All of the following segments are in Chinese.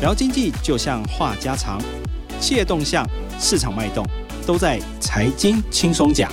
聊经济就像话家常，企业动向、市场脉动，都在财经轻松讲。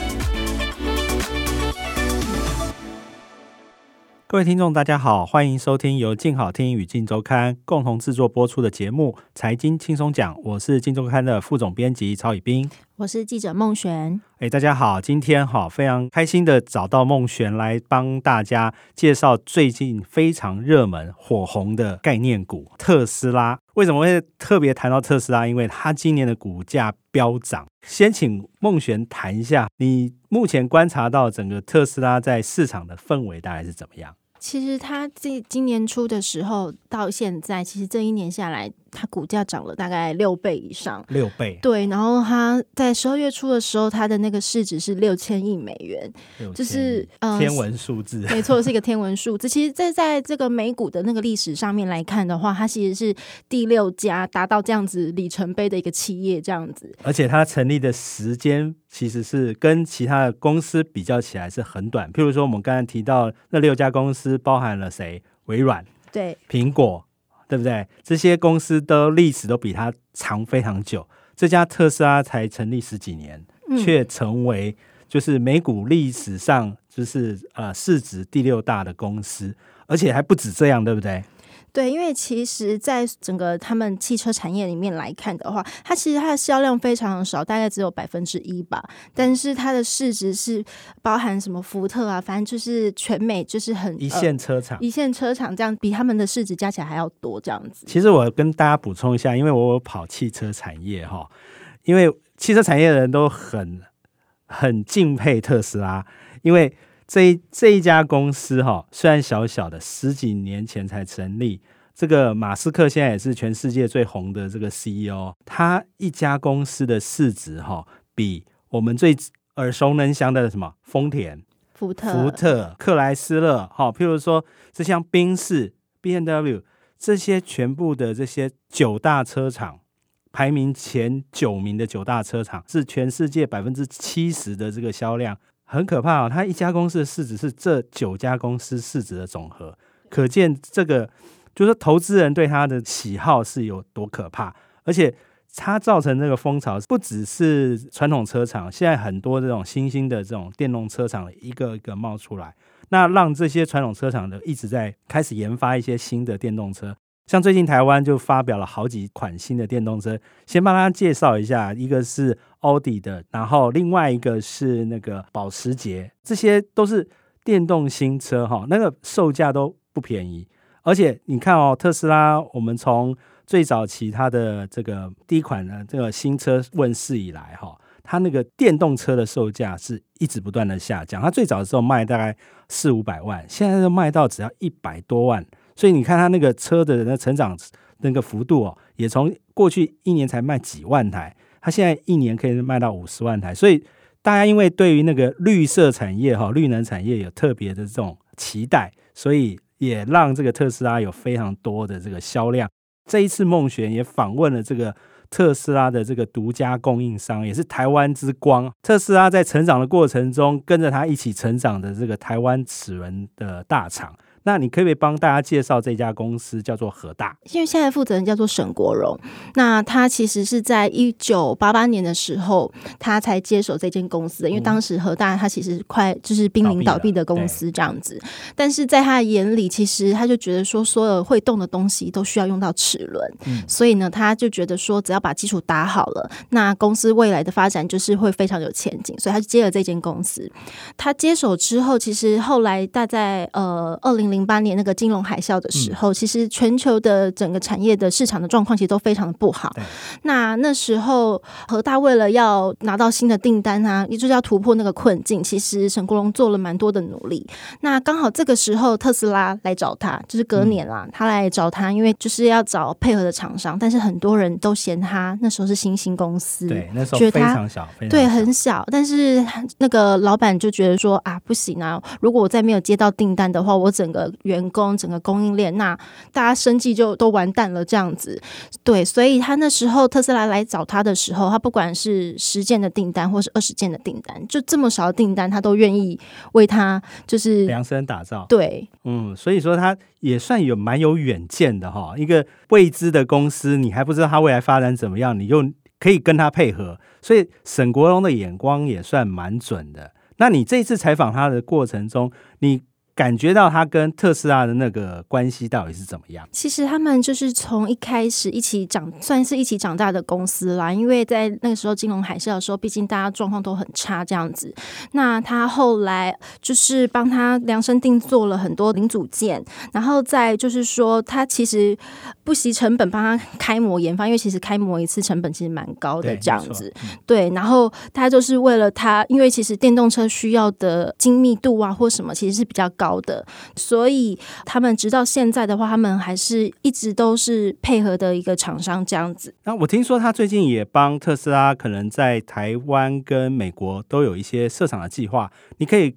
各位听众，大家好，欢迎收听由静好听与静周刊共同制作播出的节目《财经轻松讲》，我是静周刊的副总编辑曹以斌。我是记者孟璇。哎，大家好，今天哈非常开心的找到孟璇来帮大家介绍最近非常热门火红的概念股特斯拉。为什么会特别谈到特斯拉？因为它今年的股价飙涨。先请孟璇谈一下，你目前观察到整个特斯拉在市场的氛围大概是怎么样？其实他这今年初的时候到现在，其实这一年下来。它股价涨了大概六倍以上，六倍对。然后它在十二月初的时候，它的那个市值是六千亿美元，就是天文数字，没错，是一个天文数字。其实，在在这个美股的那个历史上面来看的话，它其实是第六家达到这样子里程碑的一个企业，这样子。而且它成立的时间其实是跟其他的公司比较起来是很短。譬如说，我们刚才提到那六家公司，包含了谁？微软，对，苹果。对不对？这些公司的历史都比它长非常久。这家特斯拉才成立十几年，却成为就是美股历史上就是呃市值第六大的公司，而且还不止这样，对不对？对，因为其实，在整个他们汽车产业里面来看的话，它其实它的销量非常少，大概只有百分之一吧。但是它的市值是包含什么福特啊，反正就是全美就是很一线车厂，一线车厂这样比他们的市值加起来还要多这样子。其实我跟大家补充一下，因为我有跑汽车产业哈，因为汽车产业的人都很很敬佩特斯拉，因为。这这一家公司哈，虽然小小的，十几年前才成立。这个马斯克现在也是全世界最红的这个 CEO。他一家公司的市值哈，比我们最耳熟能详的什么丰田、福特、福特、克莱斯勒哈，譬如说这像宾士、B N W 这些全部的这些九大车厂，排名前九名的九大车厂，是全世界百分之七十的这个销量。很可怕哦，它一家公司的市值是这九家公司市值的总和，可见这个就是投资人对它的喜好是有多可怕。而且它造成这个风潮，不只是传统车厂，现在很多这种新兴的这种电动车厂一个一个冒出来，那让这些传统车厂的一直在开始研发一些新的电动车。像最近台湾就发表了好几款新的电动车，先帮大家介绍一下，一个是奥迪的，然后另外一个是那个保时捷，这些都是电动新车哈，那个售价都不便宜，而且你看哦，特斯拉，我们从最早期它的这个第一款的这个新车问世以来哈，它那个电动车的售价是一直不断的下降，它最早的时候卖大概四五百万，现在都卖到只要一百多万。所以你看它那个车的那成长那个幅度哦，也从过去一年才卖几万台，它现在一年可以卖到五十万台。所以大家因为对于那个绿色产业哈、绿能产业有特别的这种期待，所以也让这个特斯拉有非常多的这个销量。这一次孟璇也访问了这个特斯拉的这个独家供应商，也是台湾之光。特斯拉在成长的过程中，跟着它一起成长的这个台湾齿轮的大厂。那你可不可以帮大家介绍这家公司叫做和大？因为现在负责人叫做沈国荣，那他其实是在一九八八年的时候，他才接手这间公司的。因为当时和大他其实快就是濒临倒闭的公司这样子，但是在他的眼里，其实他就觉得说，所有会动的东西都需要用到齿轮，所以呢，他就觉得说，只要把基础打好了，那公司未来的发展就是会非常有前景，所以他就接了这间公司。他接手之后，其实后来大概呃二零零。零八年那个金融海啸的时候，其实全球的整个产业的市场的状况其实都非常的不好。那那时候，和大为了要拿到新的订单啊，也就是要突破那个困境，其实沈国荣做了蛮多的努力。那刚好这个时候，特斯拉来找他，就是隔年啦，他来找他，因为就是要找配合的厂商。但是很多人都嫌他那时候是新兴公司，对，那时候非常小，对，很小。但是那个老板就觉得说啊，不行啊，如果我再没有接到订单的话，我整个个员工、整个供应链，那大家生计就都完蛋了这样子。对，所以他那时候特斯拉来找他的时候，他不管是十件的订单，或是二十件的订单，就这么少的订单，他都愿意为他就是量身打造。对，嗯，所以说他也算有蛮有远见的哈。一个未知的公司，你还不知道他未来发展怎么样，你又可以跟他配合，所以沈国荣的眼光也算蛮准的。那你这次采访他的过程中，你感觉到他跟特斯拉的那个关系到底是怎么样？其实他们就是从一开始一起长，算是一起长大的公司啦。因为在那个时候金融海啸的时候，毕竟大家状况都很差，这样子。那他后来就是帮他量身定做了很多零组件，然后再就是说，他其实不惜成本帮他开模研发，因为其实开模一次成本其实蛮高的，这样子。对，然后他就是为了他，因为其实电动车需要的精密度啊，或什么其实是比较高。高的，所以他们直到现在的话，他们还是一直都是配合的一个厂商这样子。那我听说他最近也帮特斯拉，可能在台湾跟美国都有一些设厂的计划，你可以。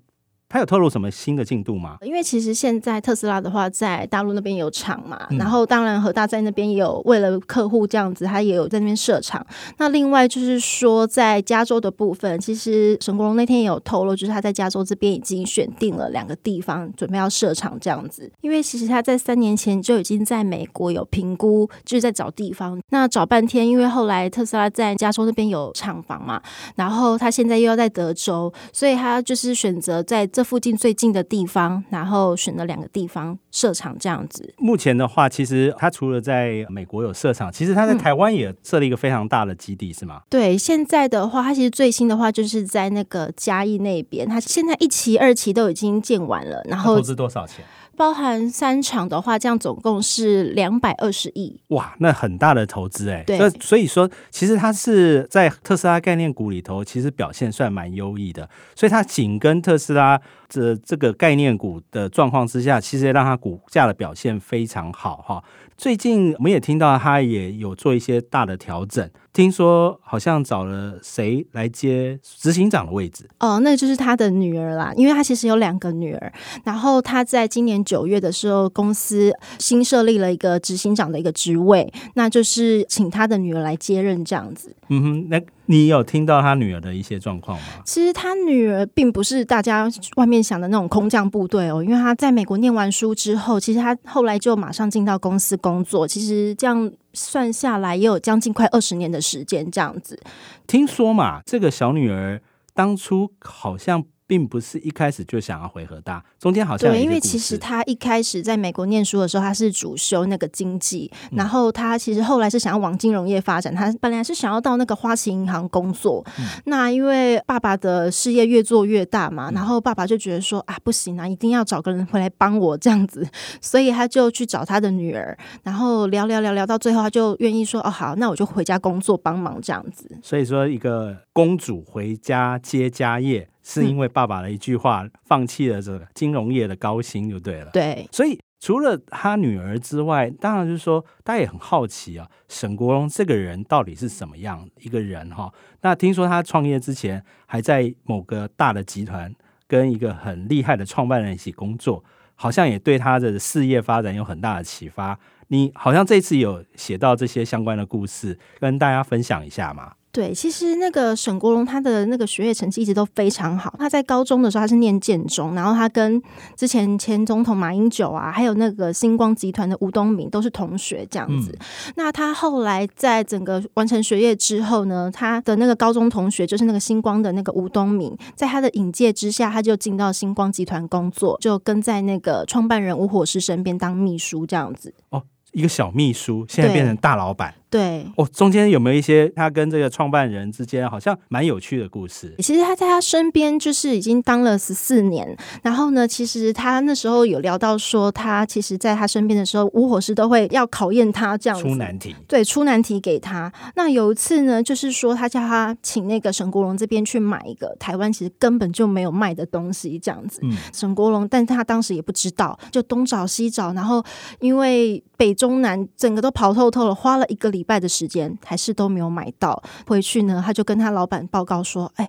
他有透露什么新的进度吗？因为其实现在特斯拉的话，在大陆那边有厂嘛，然后当然和大在那边也有为了客户这样子，他也有在那边设厂。那另外就是说，在加州的部分，其实沈国荣那天也有透露，就是他在加州这边已经选定了两个地方，准备要设厂这样子。因为其实他在三年前就已经在美国有评估，就是在找地方。那找半天，因为后来特斯拉在加州那边有厂房嘛，然后他现在又要在德州，所以他就是选择在。这附近最近的地方，然后选了两个地方设厂，这样子。目前的话，其实他除了在美国有设厂，其实他在台湾也设了一个非常大的基地，是吗？对，现在的话，他其实最新的话就是在那个嘉义那边，他现在一期、二期都已经建完了。然后投资多少钱？包含三场的话，这样总共是两百二十亿。哇，那很大的投资哎。对，所以说，其实它是在特斯拉概念股里头，其实表现算蛮优异的。所以它紧跟特斯拉这这个概念股的状况之下，其实让它股价的表现非常好哈。最近我们也听到他也有做一些大的调整，听说好像找了谁来接执行长的位置？哦，那就是他的女儿啦，因为他其实有两个女儿。然后他在今年九月的时候，公司新设立了一个执行长的一个职位，那就是请他的女儿来接任这样子。嗯哼，那。你有听到他女儿的一些状况吗？其实他女儿并不是大家外面想的那种空降部队哦，因为他在美国念完书之后，其实他后来就马上进到公司工作。其实这样算下来，也有将近快二十年的时间这样子。听说嘛，这个小女儿当初好像。并不是一开始就想要回合大，中间好像对，因为其实他一开始在美国念书的时候，他是主修那个经济，然后他其实后来是想要往金融业发展，他本来是想要到那个花旗银行工作。那因为爸爸的事业越做越大嘛，然后爸爸就觉得说啊，不行啊，一定要找个人回来帮我这样子，所以他就去找他的女儿，然后聊聊聊聊到最后，他就愿意说哦好，那我就回家工作帮忙这样子。所以说，一个公主回家接家业。是因为爸爸的一句话，放弃了这个金融业的高薪就对了。对，所以除了他女儿之外，当然就是说，大家也很好奇啊，沈国荣这个人到底是什么样一个人哈？那听说他创业之前还在某个大的集团跟一个很厉害的创办人一起工作，好像也对他的事业发展有很大的启发。你好像这次有写到这些相关的故事，跟大家分享一下吗？对，其实那个沈国荣他的那个学业成绩一直都非常好。他在高中的时候他是念建中，然后他跟之前前总统马英九啊，还有那个星光集团的吴东明都是同学这样子。那他后来在整个完成学业之后呢，他的那个高中同学就是那个星光的那个吴东明，在他的引荐之下，他就进到星光集团工作，就跟在那个创办人吴火师身边当秘书这样子。哦，一个小秘书，现在变成大老板。对哦，中间有没有一些他跟这个创办人之间好像蛮有趣的故事？其实他在他身边就是已经当了十四年，然后呢，其实他那时候有聊到说，他其实在他身边的时候，吴火师都会要考验他这样出难题，对，出难题给他。那有一次呢，就是说他叫他请那个沈国荣这边去买一个台湾其实根本就没有卖的东西，这样子。嗯，沈国荣，但他当时也不知道，就东找西找，然后因为北中南整个都跑透透了，花了一个礼。礼拜的时间，还是都没有买到。回去呢，他就跟他老板报告说：“哎，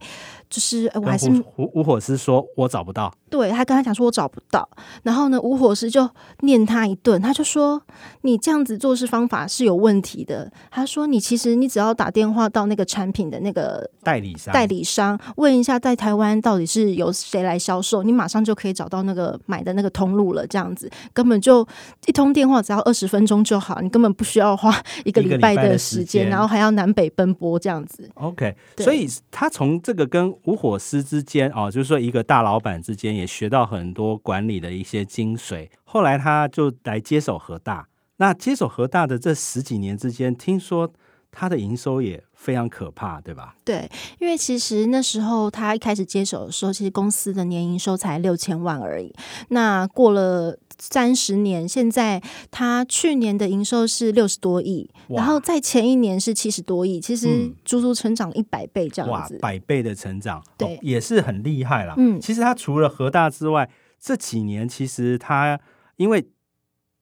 就是我还是吴吴火师说我找不到。”对他跟他讲说：“我找不到。”然后呢，吴火师就念他一顿，他就说：“你这样子做事方法是有问题的。”他说：“你其实你只要打电话到那个产品的那个代理商，代理商问一下，在台湾到底是由谁来销售，你马上就可以找到那个买的那个通路了。这样子根本就一通电话只要二十分钟就好，你根本不需要花一个礼拜的时间，然后还要南北奔波这样子。”OK，所以他从这个跟吴火师之间哦，就是说一个大老板之间。也学到很多管理的一些精髓。后来他就来接手和大。那接手和大的这十几年之间，听说他的营收也非常可怕，对吧？对，因为其实那时候他一开始接手的时候，其实公司的年营收才六千万而已。那过了三十年，现在他去年的营收是六十多亿，然后在前一年是七十多亿，其实足足成长一百倍这样子，百倍的成长，对，也是很厉害啦。嗯，其实他除了和大之外，这几年其实他因为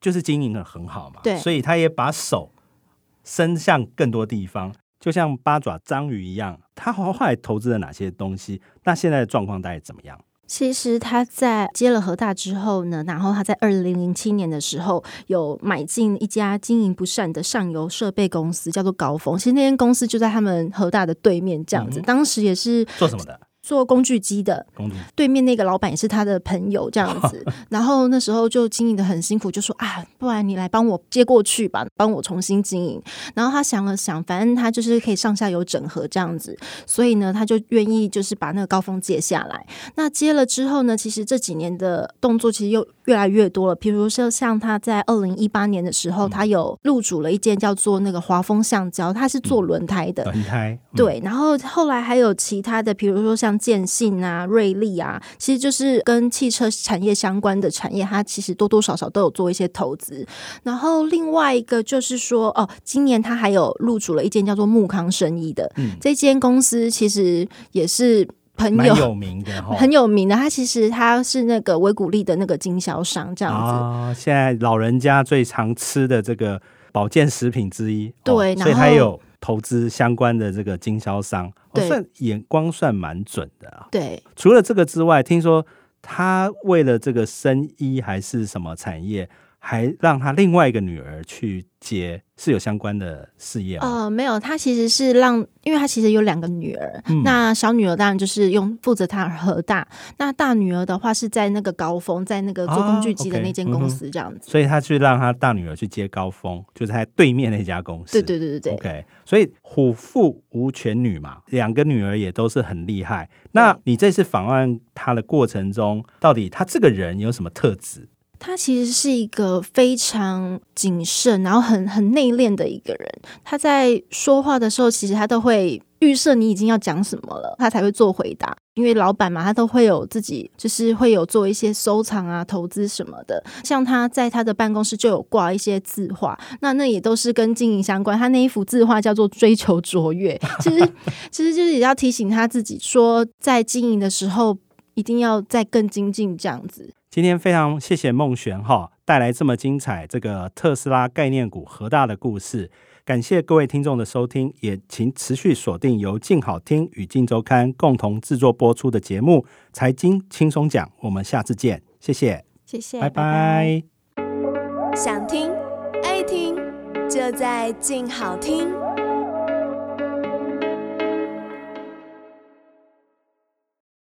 就是经营的很好嘛，对，所以他也把手伸向更多地方，就像八爪章鱼一样。他后来投资了哪些东西？那现在的状况大概怎么样？其实他在接了和大之后呢，然后他在二零零七年的时候有买进一家经营不善的上游设备公司，叫做高峰。其实那间公司就在他们和大的对面，这样子。当时也是做什么的？做工具机的，对面那个老板也是他的朋友，这样子。然后那时候就经营的很辛苦，就说啊，不然你来帮我接过去吧，帮我重新经营。然后他想了想，反正他就是可以上下游整合这样子，所以呢，他就愿意就是把那个高峰接下来。那接了之后呢，其实这几年的动作其实又越来越多了。比如说像他在二零一八年的时候，他有入主了一间叫做那个华丰橡胶，他是做轮胎的轮胎。对，然后后来还有其他的，比如说像。建信啊，瑞丽啊，其实就是跟汽车产业相关的产业，它其实多多少少都有做一些投资。然后另外一个就是说，哦，今年他还有入主了一间叫做木康生意的，嗯，这间公司其实也是朋友有名的，很有名的。他其实他是那个维谷利的那个经销商，这样子哦。现在老人家最常吃的这个保健食品之一，对，所以他有。投资相关的这个经销商，算眼光算蛮准的啊。对，除了这个之外，听说他为了这个生医还是什么产业？还让他另外一个女儿去接，是有相关的事业吗？呃，没有，他其实是让，因为他其实有两个女儿，那小女儿当然就是用负责他和大，那大女儿的话是在那个高峰，在那个做工具机的那间公司这样子，所以他去让他大女儿去接高峰，就是在对面那家公司。对对对对对。OK，所以虎父无犬女嘛，两个女儿也都是很厉害。那你这次访问他的过程中，到底他这个人有什么特质？他其实是一个非常谨慎，然后很很内敛的一个人。他在说话的时候，其实他都会预设你已经要讲什么了，他才会做回答。因为老板嘛，他都会有自己，就是会有做一些收藏啊、投资什么的。像他在他的办公室就有挂一些字画，那那也都是跟经营相关。他那一幅字画叫做“追求卓越”，其实 其实就是也要提醒他自己，说在经营的时候一定要再更精进这样子。今天非常谢谢孟璇哈带来这么精彩这个特斯拉概念股和大的故事，感谢各位听众的收听，也请持续锁定由静好听与静周刊共同制作播出的节目《财经轻松讲》，我们下次见，谢谢，谢谢，拜拜。想听爱听，就在静好听。